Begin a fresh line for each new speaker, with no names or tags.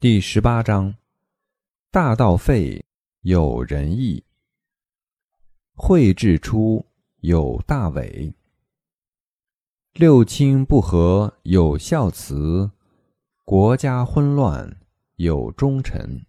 第十八章：大道废，有仁义；绘制出，有大伟；六亲不和，有孝慈；国家混乱，有忠臣。